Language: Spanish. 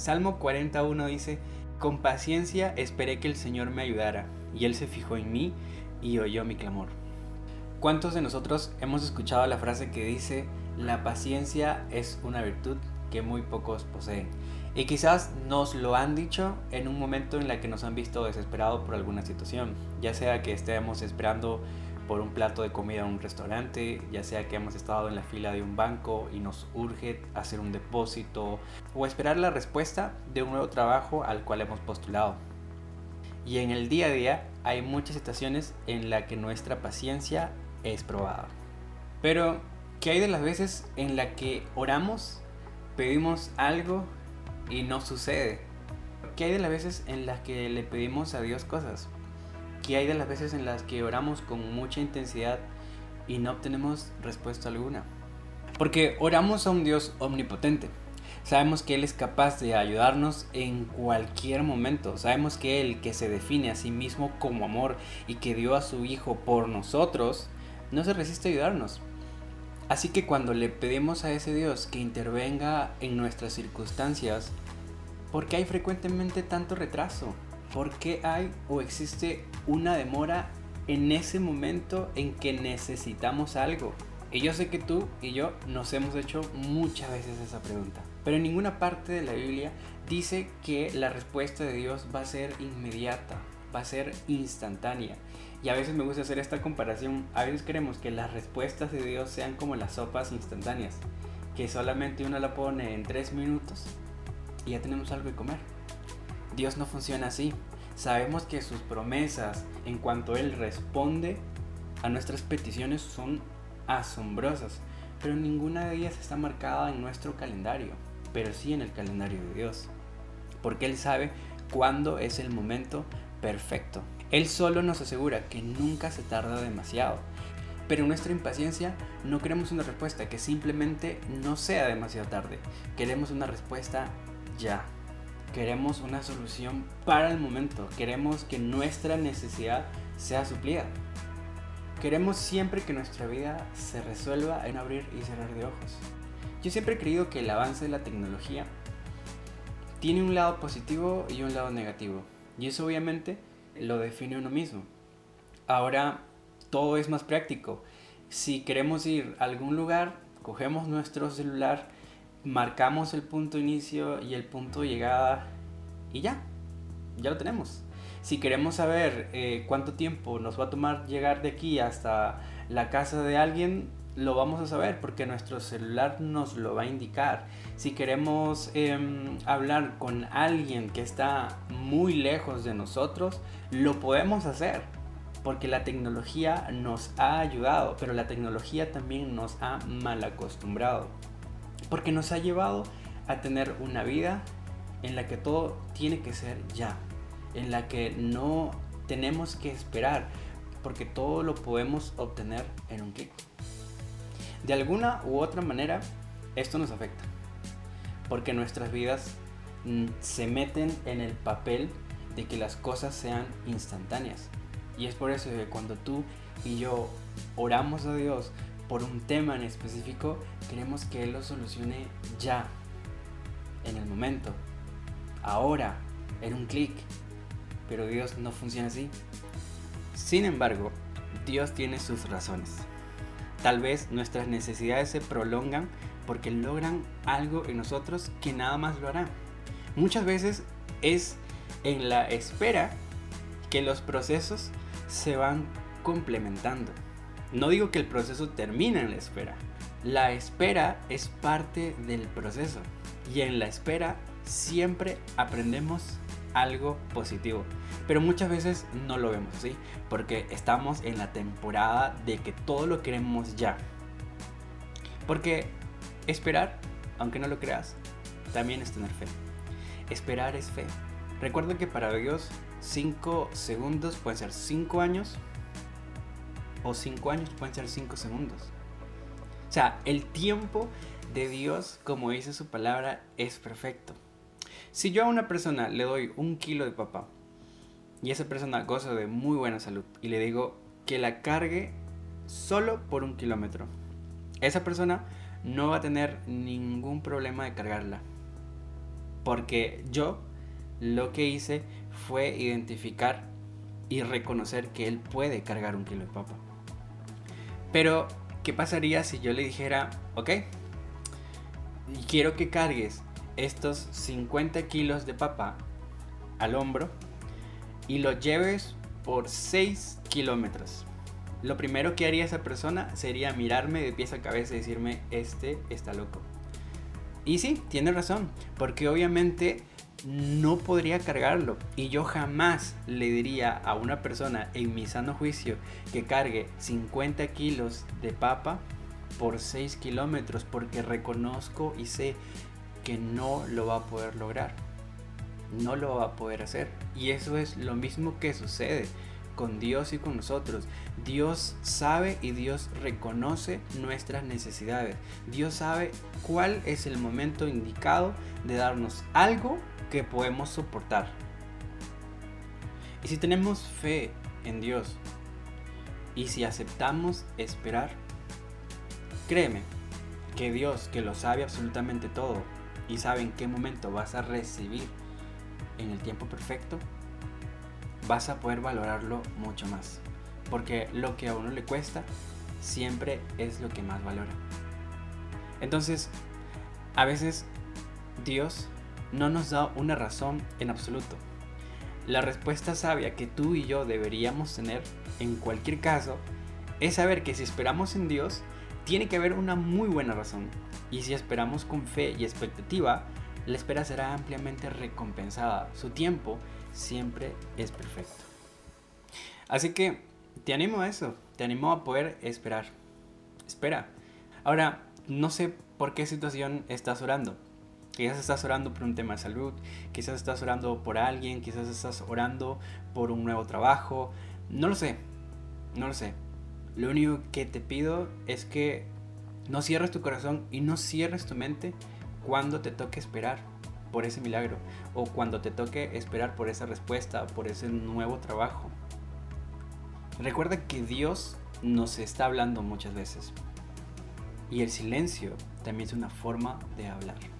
Salmo 41 dice, con paciencia esperé que el Señor me ayudara, y Él se fijó en mí y oyó mi clamor. ¿Cuántos de nosotros hemos escuchado la frase que dice, la paciencia es una virtud que muy pocos poseen? Y quizás nos lo han dicho en un momento en el que nos han visto desesperados por alguna situación, ya sea que estemos esperando por un plato de comida en un restaurante, ya sea que hemos estado en la fila de un banco y nos urge hacer un depósito o esperar la respuesta de un nuevo trabajo al cual hemos postulado. Y en el día a día hay muchas situaciones en las que nuestra paciencia es probada. Pero, ¿qué hay de las veces en las que oramos, pedimos algo y no sucede? ¿Qué hay de las veces en las que le pedimos a Dios cosas ¿Qué hay de las veces en las que oramos con mucha intensidad y no obtenemos respuesta alguna? Porque oramos a un Dios omnipotente. Sabemos que Él es capaz de ayudarnos en cualquier momento. Sabemos que Él, que se define a sí mismo como amor y que dio a su Hijo por nosotros, no se resiste a ayudarnos. Así que cuando le pedimos a ese Dios que intervenga en nuestras circunstancias, ¿por qué hay frecuentemente tanto retraso? ¿Por qué hay o existe una demora en ese momento en que necesitamos algo? Y yo sé que tú y yo nos hemos hecho muchas veces esa pregunta. Pero en ninguna parte de la Biblia dice que la respuesta de Dios va a ser inmediata, va a ser instantánea. Y a veces me gusta hacer esta comparación. A veces queremos que las respuestas de Dios sean como las sopas instantáneas. Que solamente uno la pone en tres minutos y ya tenemos algo de comer. Dios no funciona así. Sabemos que sus promesas en cuanto Él responde a nuestras peticiones son asombrosas, pero ninguna de ellas está marcada en nuestro calendario, pero sí en el calendario de Dios, porque Él sabe cuándo es el momento perfecto. Él solo nos asegura que nunca se tarda demasiado, pero en nuestra impaciencia no queremos una respuesta que simplemente no sea demasiado tarde, queremos una respuesta ya. Queremos una solución para el momento. Queremos que nuestra necesidad sea suplida. Queremos siempre que nuestra vida se resuelva en abrir y cerrar de ojos. Yo siempre he creído que el avance de la tecnología tiene un lado positivo y un lado negativo. Y eso obviamente lo define uno mismo. Ahora todo es más práctico. Si queremos ir a algún lugar, cogemos nuestro celular, marcamos el punto inicio y el punto de llegada y ya, ya lo tenemos. Si queremos saber eh, cuánto tiempo nos va a tomar llegar de aquí hasta la casa de alguien, lo vamos a saber porque nuestro celular nos lo va a indicar. Si queremos em, hablar con alguien que está muy lejos de nosotros, lo podemos hacer porque la tecnología nos ha ayudado, pero la tecnología también nos ha mal acostumbrado porque nos ha llevado a tener una vida en la que todo tiene que ser ya, en la que no tenemos que esperar, porque todo lo podemos obtener en un clic. De alguna u otra manera, esto nos afecta, porque nuestras vidas mm, se meten en el papel de que las cosas sean instantáneas. Y es por eso que cuando tú y yo oramos a Dios por un tema en específico, queremos que Él lo solucione ya, en el momento, ahora, en un clic. Pero Dios no funciona así. Sin embargo, Dios tiene sus razones. Tal vez nuestras necesidades se prolongan porque logran algo en nosotros que nada más lo hará. Muchas veces es en la espera que los procesos se van complementando. No digo que el proceso termine en la espera. La espera es parte del proceso. Y en la espera siempre aprendemos algo positivo. Pero muchas veces no lo vemos así. Porque estamos en la temporada de que todo lo queremos ya. Porque esperar, aunque no lo creas, también es tener fe. Esperar es fe. Recuerda que para Dios 5 segundos pueden ser 5 años o 5 años pueden ser 5 segundos. O sea, el tiempo de Dios, como dice su palabra, es perfecto. Si yo a una persona le doy un kilo de papá y esa persona goza de muy buena salud y le digo que la cargue solo por un kilómetro, esa persona no va a tener ningún problema de cargarla. Porque yo lo que hice fue identificar y reconocer que él puede cargar un kilo de papa. Pero, ¿qué pasaría si yo le dijera, ok, quiero que cargues estos 50 kilos de papa al hombro y lo lleves por 6 kilómetros? Lo primero que haría esa persona sería mirarme de pies a cabeza y decirme, este está loco. Y sí, tiene razón, porque obviamente no podría cargarlo. Y yo jamás le diría a una persona en mi sano juicio que cargue 50 kilos de papa por 6 kilómetros porque reconozco y sé que no lo va a poder lograr. No lo va a poder hacer. Y eso es lo mismo que sucede con Dios y con nosotros. Dios sabe y Dios reconoce nuestras necesidades. Dios sabe cuál es el momento indicado de darnos algo que podemos soportar. Y si tenemos fe en Dios y si aceptamos esperar, créeme que Dios, que lo sabe absolutamente todo y sabe en qué momento vas a recibir en el tiempo perfecto, vas a poder valorarlo mucho más. Porque lo que a uno le cuesta siempre es lo que más valora. Entonces, a veces Dios no nos da una razón en absoluto. La respuesta sabia que tú y yo deberíamos tener en cualquier caso es saber que si esperamos en Dios, tiene que haber una muy buena razón. Y si esperamos con fe y expectativa, la espera será ampliamente recompensada. Su tiempo siempre es perfecto. Así que te animo a eso, te animo a poder esperar. Espera. Ahora, no sé por qué situación estás orando. Quizás estás orando por un tema de salud, quizás estás orando por alguien, quizás estás orando por un nuevo trabajo. No lo sé, no lo sé. Lo único que te pido es que no cierres tu corazón y no cierres tu mente cuando te toque esperar por ese milagro o cuando te toque esperar por esa respuesta, por ese nuevo trabajo. Recuerda que Dios nos está hablando muchas veces y el silencio también es una forma de hablar.